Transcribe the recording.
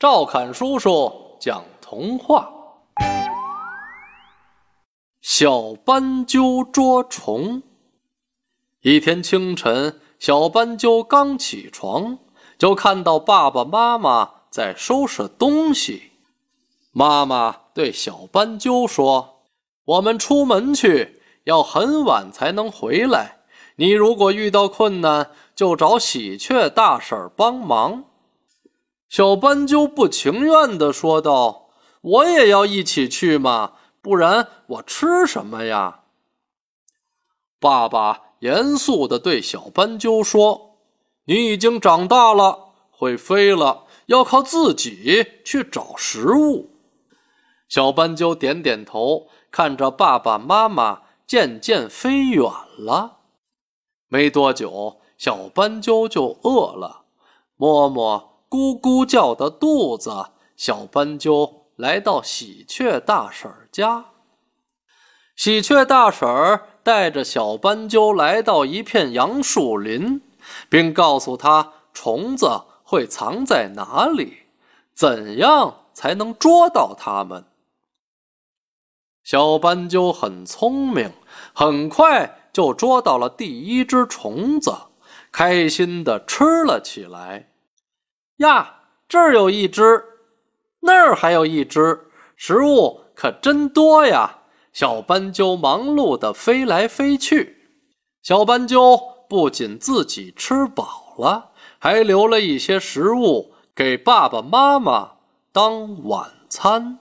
赵侃叔叔讲童话：小斑鸠捉虫。一天清晨，小斑鸠刚起床，就看到爸爸妈妈在收拾东西。妈妈对小斑鸠说：“我们出门去，要很晚才能回来。你如果遇到困难，就找喜鹊大婶帮忙。”小斑鸠不情愿地说道：“我也要一起去嘛，不然我吃什么呀？”爸爸严肃地对小斑鸠说：“你已经长大了，会飞了，要靠自己去找食物。”小斑鸠点点头，看着爸爸妈妈渐渐飞远了。没多久，小斑鸠就饿了，摸摸。咕咕叫的肚子，小斑鸠来到喜鹊大婶家。喜鹊大婶带着小斑鸠来到一片杨树林，并告诉他虫子会藏在哪里，怎样才能捉到它们。小斑鸠很聪明，很快就捉到了第一只虫子，开心地吃了起来。呀，这儿有一只，那儿还有一只，食物可真多呀！小斑鸠忙碌地飞来飞去。小斑鸠不仅自己吃饱了，还留了一些食物给爸爸妈妈当晚餐。